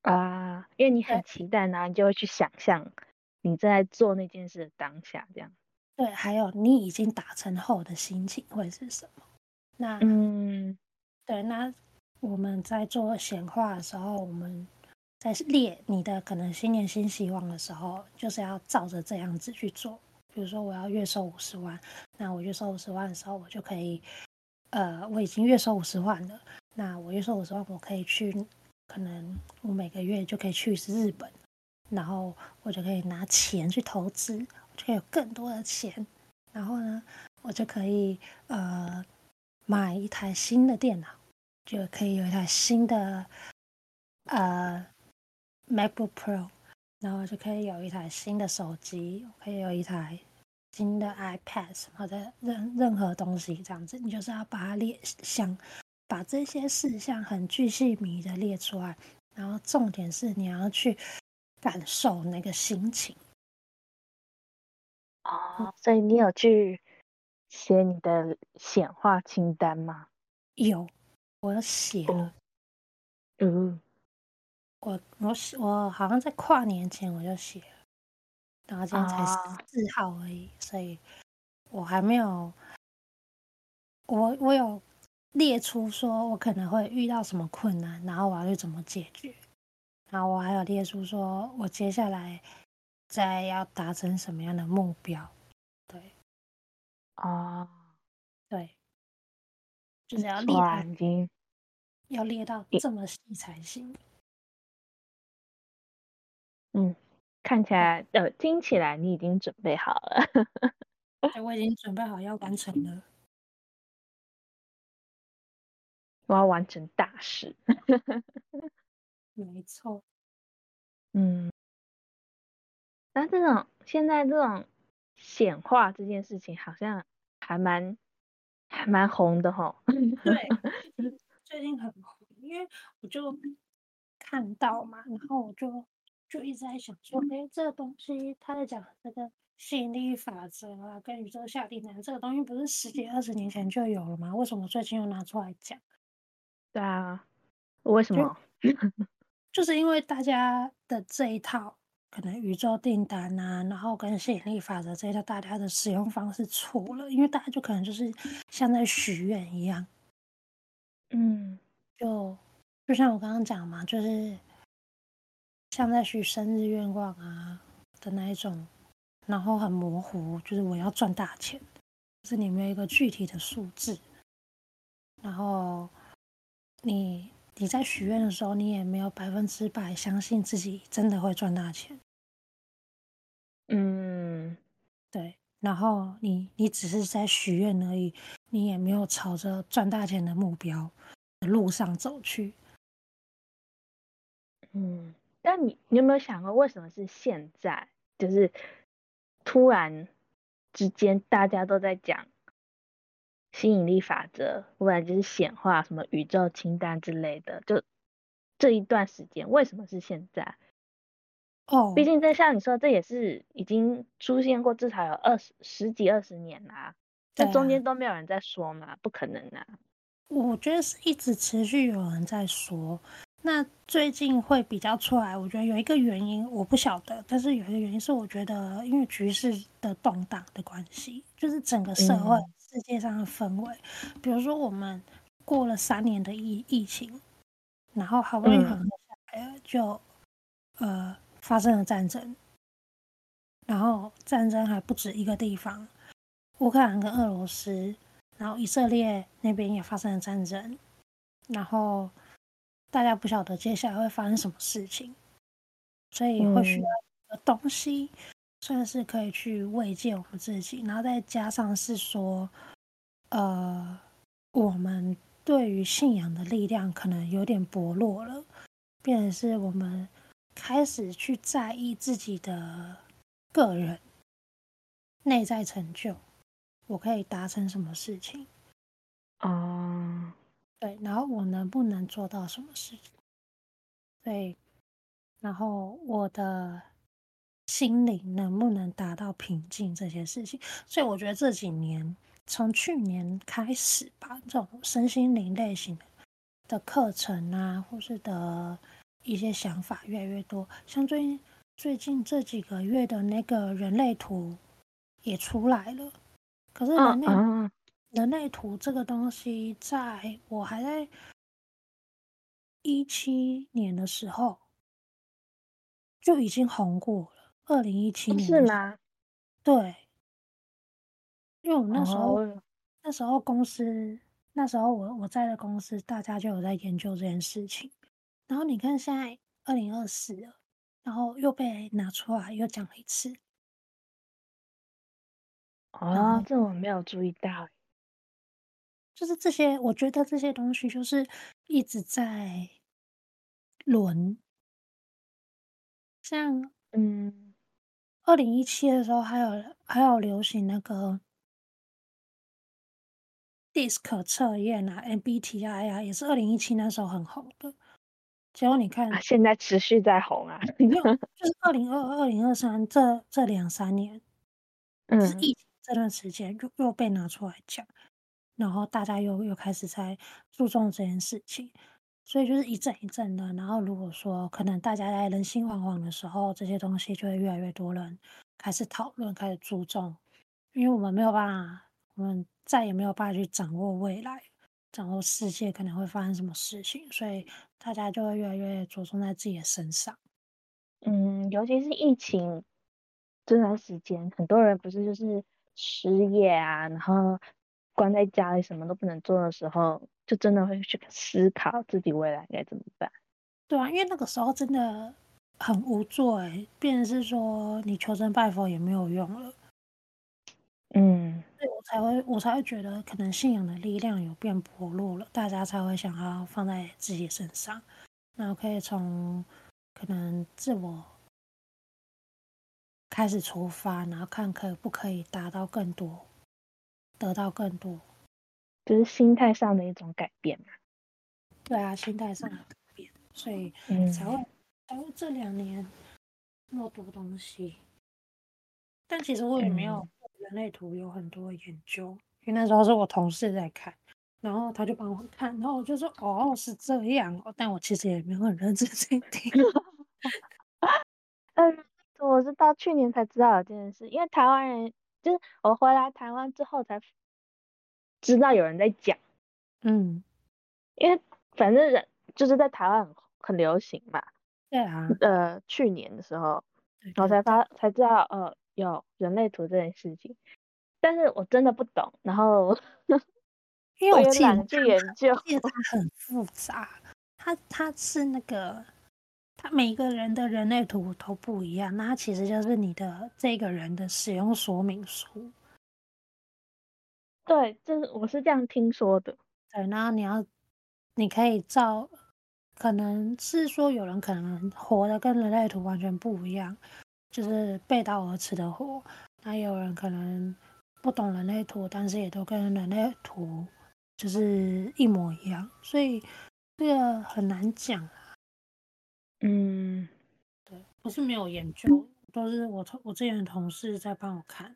啊，因为你很期待，然后你就会去想象你正在做那件事的当下，这样。对，还有你已经达成后的心情会是什么？那嗯，对，那我们在做显化的时候，我们在列你的可能新年新希望的时候，就是要照着这样子去做。比如说，我要月收五十万，那我月收五十万的时候，我就可以，呃，我已经月收五十万了，那我月收五十万，我可以去。可能我每个月就可以去一次日本，然后我就可以拿钱去投资，我就可以有更多的钱。然后呢，我就可以呃买一台新的电脑，就可以有一台新的呃 MacBook Pro，然后就可以有一台新的手机，可以有一台新的 iPad 什么的任任何东西这样子，你就是要把它列想把这些事项很具细靡的列出来，然后重点是你要去感受那个心情。哦，所以你有去写你的显化清单吗？有，我写了。嗯，我我我好像在跨年前我就写了，然后今天才十四号而已，啊、所以我还没有。我我有列出说我可能会遇到什么困难，然后我要去怎么解决，然后我还有列出说我接下来。在要达成什么样的目标？对，啊，uh, 对，就是要列，要列到这么细才行。嗯，看起来呃，听起来你已经准备好了。对，我已经准备好要完成了。我要完成大事。没错。嗯。那这种现在这种显化这件事情，好像还蛮还蛮红的吼。对，最近很红，因为我就看到嘛，然后我就就一直在想说，哎，这个东西他在讲那个吸引力法则啊，跟宇宙下订单这个东西，不是十几二十年前就有了吗？为什么最近又拿出来讲？对啊，为什么？就，就是因为大家的这一套。可能宇宙订单啊，然后跟吸引力法则这一套，大家的使用方式错了，因为大家就可能就是像在许愿一样，嗯，就就像我刚刚讲嘛，就是像在许生日愿望啊的那一种，然后很模糊，就是我要赚大钱，就是你没有一个具体的数字，然后你你在许愿的时候，你也没有百分之百相信自己真的会赚大钱。嗯，对，然后你你只是在许愿而已，你也没有朝着赚大钱的目标的路上走去。嗯，但你你有没有想过，为什么是现在？就是突然之间大家都在讲吸引力法则，不然就是显化什么宇宙清单之类的，就这一段时间，为什么是现在？哦，毕竟在像你说，这也是已经出现过至少有二十十几二十年啦，这中间都没有人在说嘛，不可能啊。我觉得是一直持续有人在说，那最近会比较出来。我觉得有一个原因我不晓得，但是有一个原因是我觉得因为局势的动荡的关系，就是整个社会世界上的氛围，嗯、比如说我们过了三年的疫疫情，然后好不容易缓和下来了，就呃。发生了战争，然后战争还不止一个地方，乌克兰跟俄罗斯，然后以色列那边也发生了战争，然后大家不晓得接下来会发生什么事情，所以会需要一个东西，算是可以去慰藉我们自己，然后再加上是说，呃，我们对于信仰的力量可能有点薄弱了，变成是我们。开始去在意自己的个人内在成就，我可以达成什么事情？啊，uh, 对，然后我能不能做到什么事情？对，然后我的心灵能不能达到平静？这些事情，所以我觉得这几年，从去年开始吧，这种身心灵类型的课程啊，或是的。一些想法越来越多，像最近最近这几个月的那个人类图也出来了。可是人类、uh, uh. 人类图这个东西，在我还在一七年的时候就已经红过了。二零一七年是吗？对，因为我那时候、oh. 那时候公司那时候我我在的公司，大家就有在研究这件事情。然后你看，现在二零二四了，然后又被拿出来又讲了一次。哦，这我没有注意到。就是这些，我觉得这些东西就是一直在轮，像嗯，二零一七的时候还有还有流行那个 DISC 测验啊，MBTI 啊，也是二零一七那时候很红的。结果你看，啊、现在持续在红啊，没有，就是二零二二、二零二三这这两三年，嗯，就是疫情这段时间又又被拿出来讲，然后大家又又开始在注重这件事情。所以就是一阵一阵的，然后如果说可能大家在人心惶惶的时候，这些东西就会越来越多人开始讨论，开始注重，因为我们没有办法，我们再也没有办法去掌握未来，掌握世界可能会发生什么事情，所以大家就会越来越着重在自己的身上。嗯，尤其是疫情这段时间，很多人不是就是失业啊，然后关在家里什么都不能做的时候。就真的会去思考自己未来该怎么办。对啊，因为那个时候真的很无助哎，变成是说你求神拜佛也没有用了。嗯，所以我才会我才会觉得可能信仰的力量有变薄弱了，大家才会想要放在自己身上，然后可以从可能自我开始出发，然后看可不可以达到更多，得到更多。就是心态上的一种改变嘛。对啊，心态上的改变，所以才会、嗯、才会这两年那么多东西。但其实我也没有人类图有很多研究，嗯、因为那时候是我同事在看，然后他就帮我看，然后我就说哦，是这样哦，但我其实也没有很认真在听。嗯，我是到去年才知道有这件事，因为台湾人就是我回来台湾之后才。知道有人在讲，嗯，因为反正人就是在台湾很很流行嘛，对啊，呃，去年的时候，我才发才知道，呃，有人类图这件事情，但是我真的不懂，然后因为我懒得去研究，它很复杂，它它是那个，它每一个人的人类图都不一样，那它其实就是你的这个人的使用说明书。对，就是我是这样听说的。对，然后你要，你可以照，可能是说有人可能活的跟人类图完全不一样，就是背道而驰的活。那有人可能不懂人类图，但是也都跟人类图就是一模一样，所以这个很难讲啊。嗯，对，不是没有研究，都是我同我之前的同事在帮我看，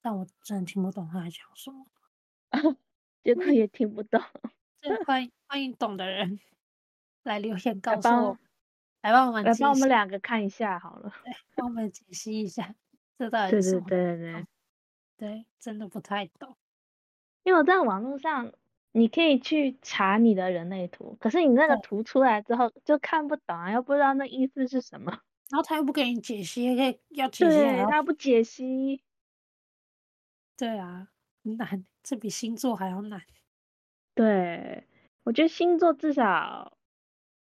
但我真的听不懂他在讲什么。结果也听不懂，这欢迎欢迎懂的人来留言告诉我，来帮我们来帮我们两个看一下好了，对，帮我们解析一下，这到底对是什么？对对对对，对，真的不太懂。因为我在网络上，你可以去查你的人类图，可是你那个图出来之后就看不懂啊，又不知道那意思是什么，然后他又不给你解析，要解析，对，他不解析，对啊，难。这比星座还要难。对，我觉得星座至少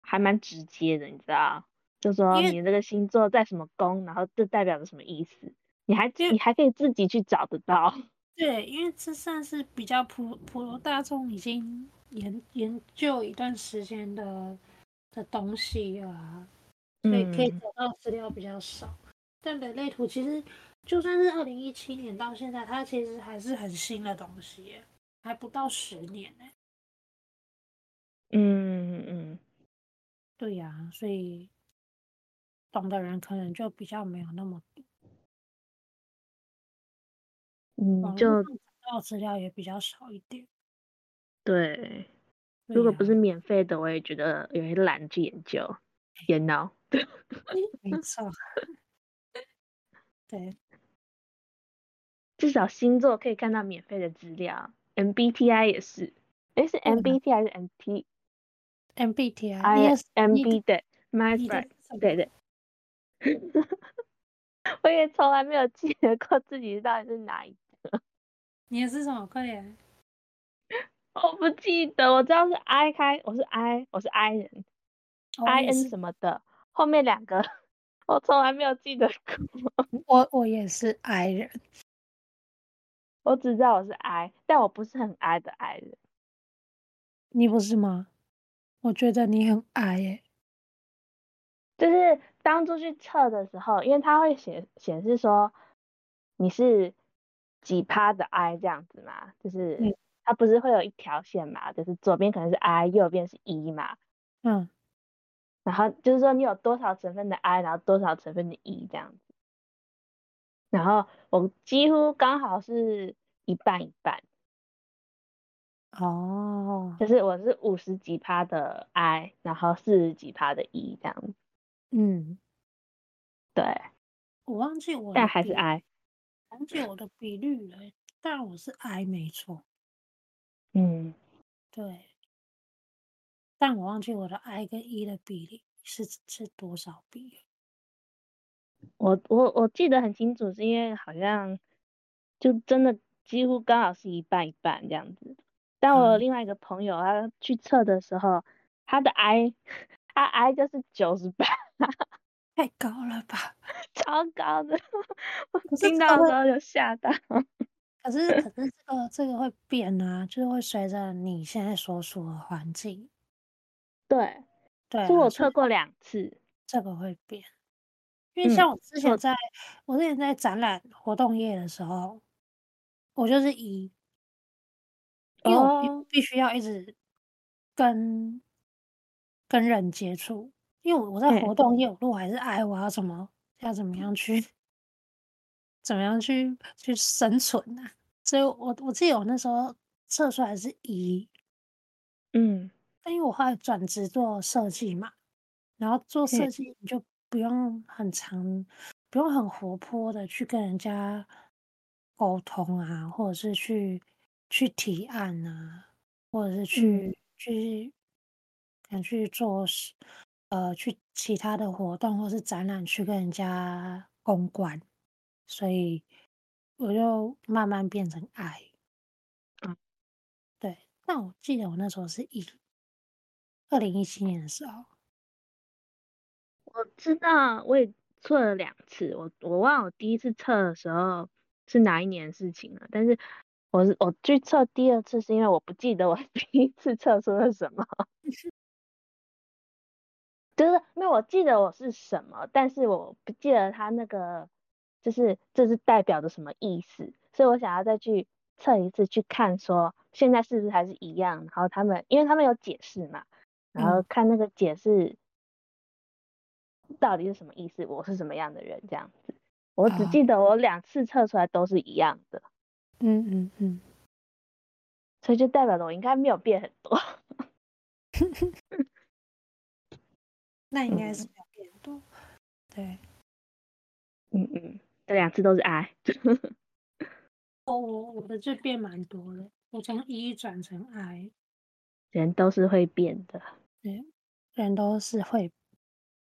还蛮直接的，你知道？就说你这个星座在什么宫，然后这代表着什么意思，你还你还可以自己去找得到。对，因为这算是比较普普罗大众已经研研究一段时间的的东西啊，所以可以找到资料比较少。嗯、但人类图其实。就算是二零一七年到现在，它其实还是很新的东西，还不到十年呢。嗯嗯，对呀、啊，所以懂的人可能就比较没有那么嗯，就资料也比较少一点。对，如果不是免费的，我也觉得有些懒去研究。研脑，对，没 错，对。至少星座可以看到免费的资料，MBTI 也是，诶是 MBTI 还是 MT？MBTI，MB 对，My friend，对对。我也从来没有记得过自己到底是哪一个。你也是什么？快点。我不记得，我知道是 I 开，我是 I，我是 I 人，I N 什么的，后面两个我从来没有记得过。我我也是 I 人。我只知道我是 I，但我不是很 I 的 I 人。你不是吗？我觉得你很 I 耶。就是当初去测的时候，因为它会显显示说你是几趴的 I 这样子嘛，就是它不是会有一条线嘛，就是左边可能是 I，右边是 E 嘛，嗯，然后就是说你有多少成分的 I，然后多少成分的 E 这样子，然后我几乎刚好是一半一半。哦，就是我是五十几趴的 I，然后四十几趴的 E 这样子。嗯，对，我忘记我，但还是 I，忘记我的比率了，但我是 I 没错。嗯，对，但我忘记我的 I 跟 E 的比例是是多少比。我我我记得很清楚，是因为好像就真的几乎刚好是一半一半这样子。但我有另外一个朋友，他去测的时候，他的 I，他 I 就是九十八，太高了吧，超高的，我听到的时候就吓到。可是可 是这个这个会变啊，就是会随着你现在所处的环境。对，对、啊，是我测过两次，这个会变。因为像我之前在，嗯、我之前在展览活动业的时候，我就是以。因为我必须要一直跟跟人接触，因为我我在活动业，我还是爱我要怎么要怎么样去怎么样去去生存呢、啊？所以我我记得我那时候测出来是一，嗯，但因为我后来转职做设计嘛，然后做设计你就不用很长，不用很活泼的去跟人家沟通啊，或者是去。去提案啊，或者是去、嗯、去想去做呃去其他的活动或是展览去跟人家公关，所以我就慢慢变成 I。嗯，对。但我记得我那时候是一二零一七年的时候，我知道我也测了两次，我我忘了我第一次测的时候是哪一年的事情了，但是。我是我去测第二次，是因为我不记得我 第一次测出了什么，就是因为我记得我是什么，但是我不记得他那个就是这是代表着什么意思，所以我想要再去测一次，去看说现在是不是还是一样，然后他们因为他们有解释嘛，然后看那个解释到底是什么意思，我是什么样的人这样子，我只记得我两次测出来都是一样的。嗯嗯嗯，所以就代表着我应该没有变很多，那应该是没有变多，嗯、对，嗯嗯，这两次都是 I，哦，我我的就变蛮多的，我从 E 转成 I，人都是会变的，对，人都是会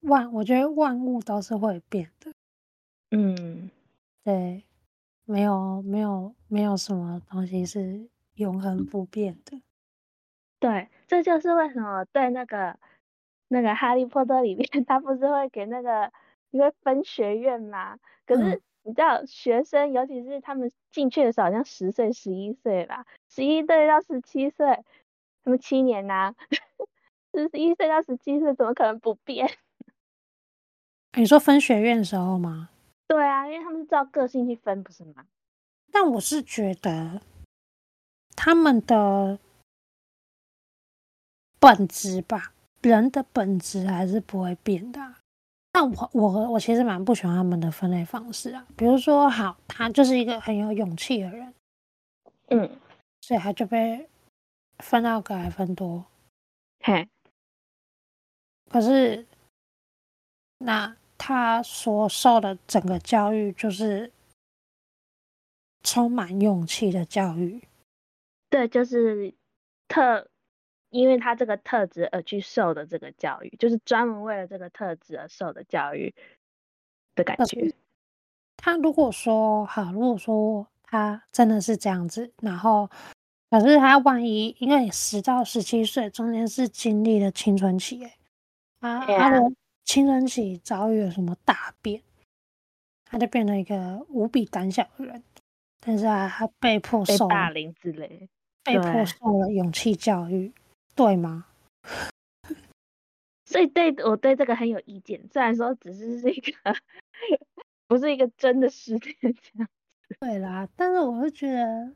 万，我觉得万物都是会变的，嗯，对。没有，没有，没有什么东西是永恒不变的。对，这就是为什么对那个那个《哈利波特》里面，他不是会给那个因为分学院嘛？可是你知道，学生尤其是他们进去的时候，好像十岁、十一岁吧，十一岁到十七岁，他们七年呐、啊，十一岁到十七岁，怎么可能不变？你说分学院的时候吗？对啊，因为他们是照个性去分，不是吗？但我是觉得他们的本质吧，人的本质还是不会变的啊。但我我我其实蛮不喜欢他们的分类方式啊。比如说，好，他就是一个很有勇气的人，嗯，所以他就被分到格莱芬多。嘿，可是那。他所受的整个教育就是充满勇气的教育，对，就是特，因为他这个特质而去受的这个教育，就是专门为了这个特质而受的教育的感觉。他如果说好，如果说他真的是这样子，然后可是他万一因为十到十七岁中间是经历了青春期，哎，他他的。青春期遭遇了什么大变，他就变成一个无比胆小的人。但是啊，他被迫受霸凌之类，被迫受了勇气教育，对吗？所以对我对这个很有意见，虽然说只是是一个不是一个真的失恋这样。对啦，但是我会觉得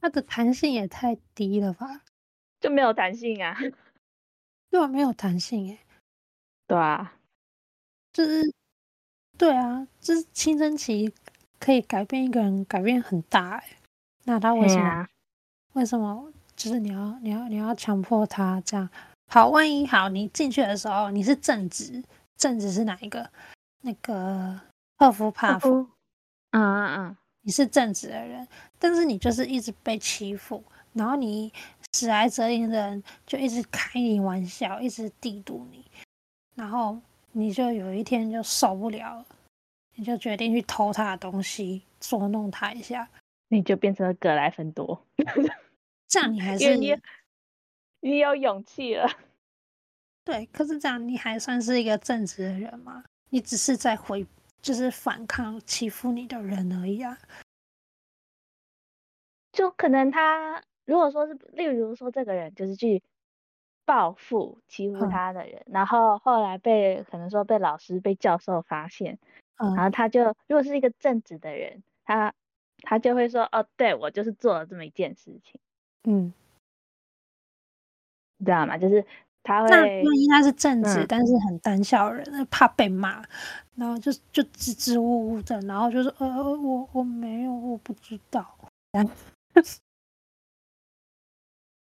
它的弹性也太低了吧？就没有弹性啊？对啊，没有弹性哎。对啊，就是对啊，就是青春期可以改变一个人，改变很大哎。那他为什么？啊、为什么？就是你要你要你要强迫他这样？好，万一好，你进去的时候你是正直，正直是哪一个？那个赫夫帕夫。嗯嗯嗯。你是正直的人，但是你就是一直被欺负，然后你史莱哲林的人就一直开你玩笑，一直嫉妒你，然后你就有一天就受不了了，你就决定去偷他的东西，捉弄他一下，你就变成了格莱芬多。这样你还是你，你有勇气了。对，可是这样你还算是一个正直的人吗？你只是在回。就是反抗欺负你的人而已啊，就可能他如果说是，例如说这个人就是去报复欺负他的人，嗯、然后后来被可能说被老师、被教授发现，嗯、然后他就如果是一个正直的人，他他就会说哦，对，我就是做了这么一件事情，嗯，你知道吗？就是。他会，那万一他是正直，嗯、但是很胆小的人，怕被骂，然后就就支支吾吾的，然后就是呃，我我没有，我不知道。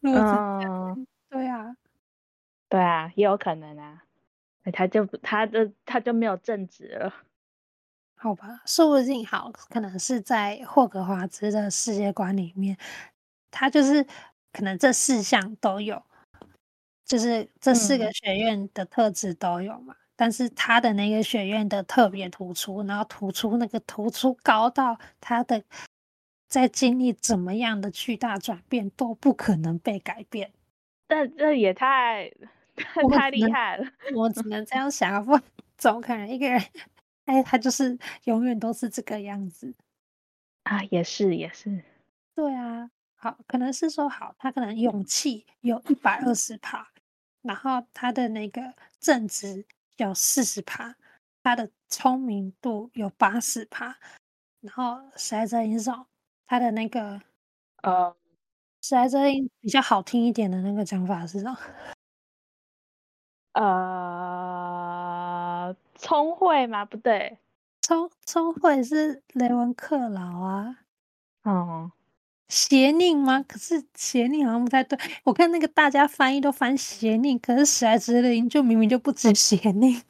嗯，对啊，对啊，也有可能啊，他就他的他就没有正直了，好吧，说不定好，可能是在霍格华兹的世界观里面，他就是可能这四项都有。就是这四个学院的特质都有嘛，嗯、但是他的那个学院的特别突出，然后突出那个突出高到他的在经历怎么样的巨大转变都不可能被改变。但这也太 太厉害了，我只能这样想，不 怎么可能一个人哎，他就是永远都是这个样子啊？也是也是，对啊，好，可能是说好，他可能勇气有一百二十趴。然后他的那个正直有四十趴，他的聪明度有八十趴，然后史莱哲林说他的那个呃，史莱哲林比较好听一点的那个讲法是什么？呃，聪慧吗？不对，聪聪慧是雷文克劳啊，哦。邪佞吗？可是邪佞好像不太对。我看那个大家翻译都翻邪佞，可是史莱哲林就明明就不止邪佞，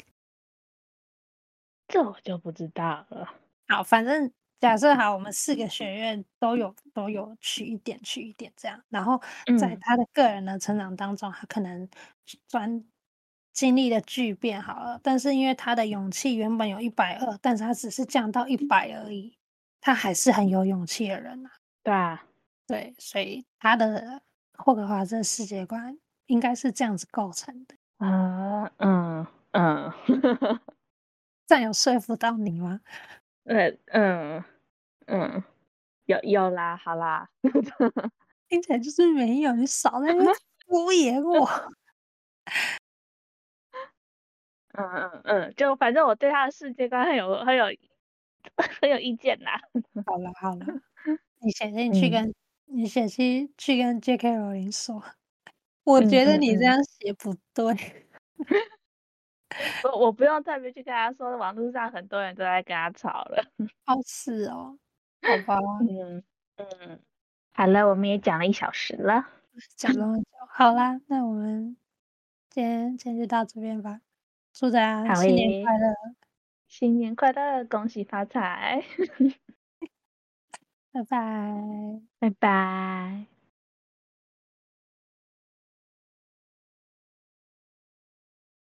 这我就不知道了。好，反正假设好，我们四个学院都有都有取一点取一点这样，然后在他的个人的成长当中，他可能专经历了巨变好了，但是因为他的勇气原本有一百二，但是他只是降到一百而已，他还是很有勇气的人啊。对啊。对，所以他的霍格华兹世界观应该是这样子构成的。啊，嗯嗯，这样有说服到你吗？嗯嗯嗯，有有啦，好啦，听起来就是没有，你少在那 敷衍我。嗯嗯嗯，就反正我对他的世界观很有很有很有意见啦。好了好了，你现在去跟、嗯。你写信去跟 J.K. 罗琳说，我觉得你这样写不对。我我不用特别去跟他说，网络上很多人都在跟他吵了。好 是哦，好吧。嗯嗯，好了，我们也讲了一小时了，讲了很久。好啦，那我们今天今天就到这边吧。祝大家新年快乐，新年快乐，恭喜发财。拜拜，拜拜。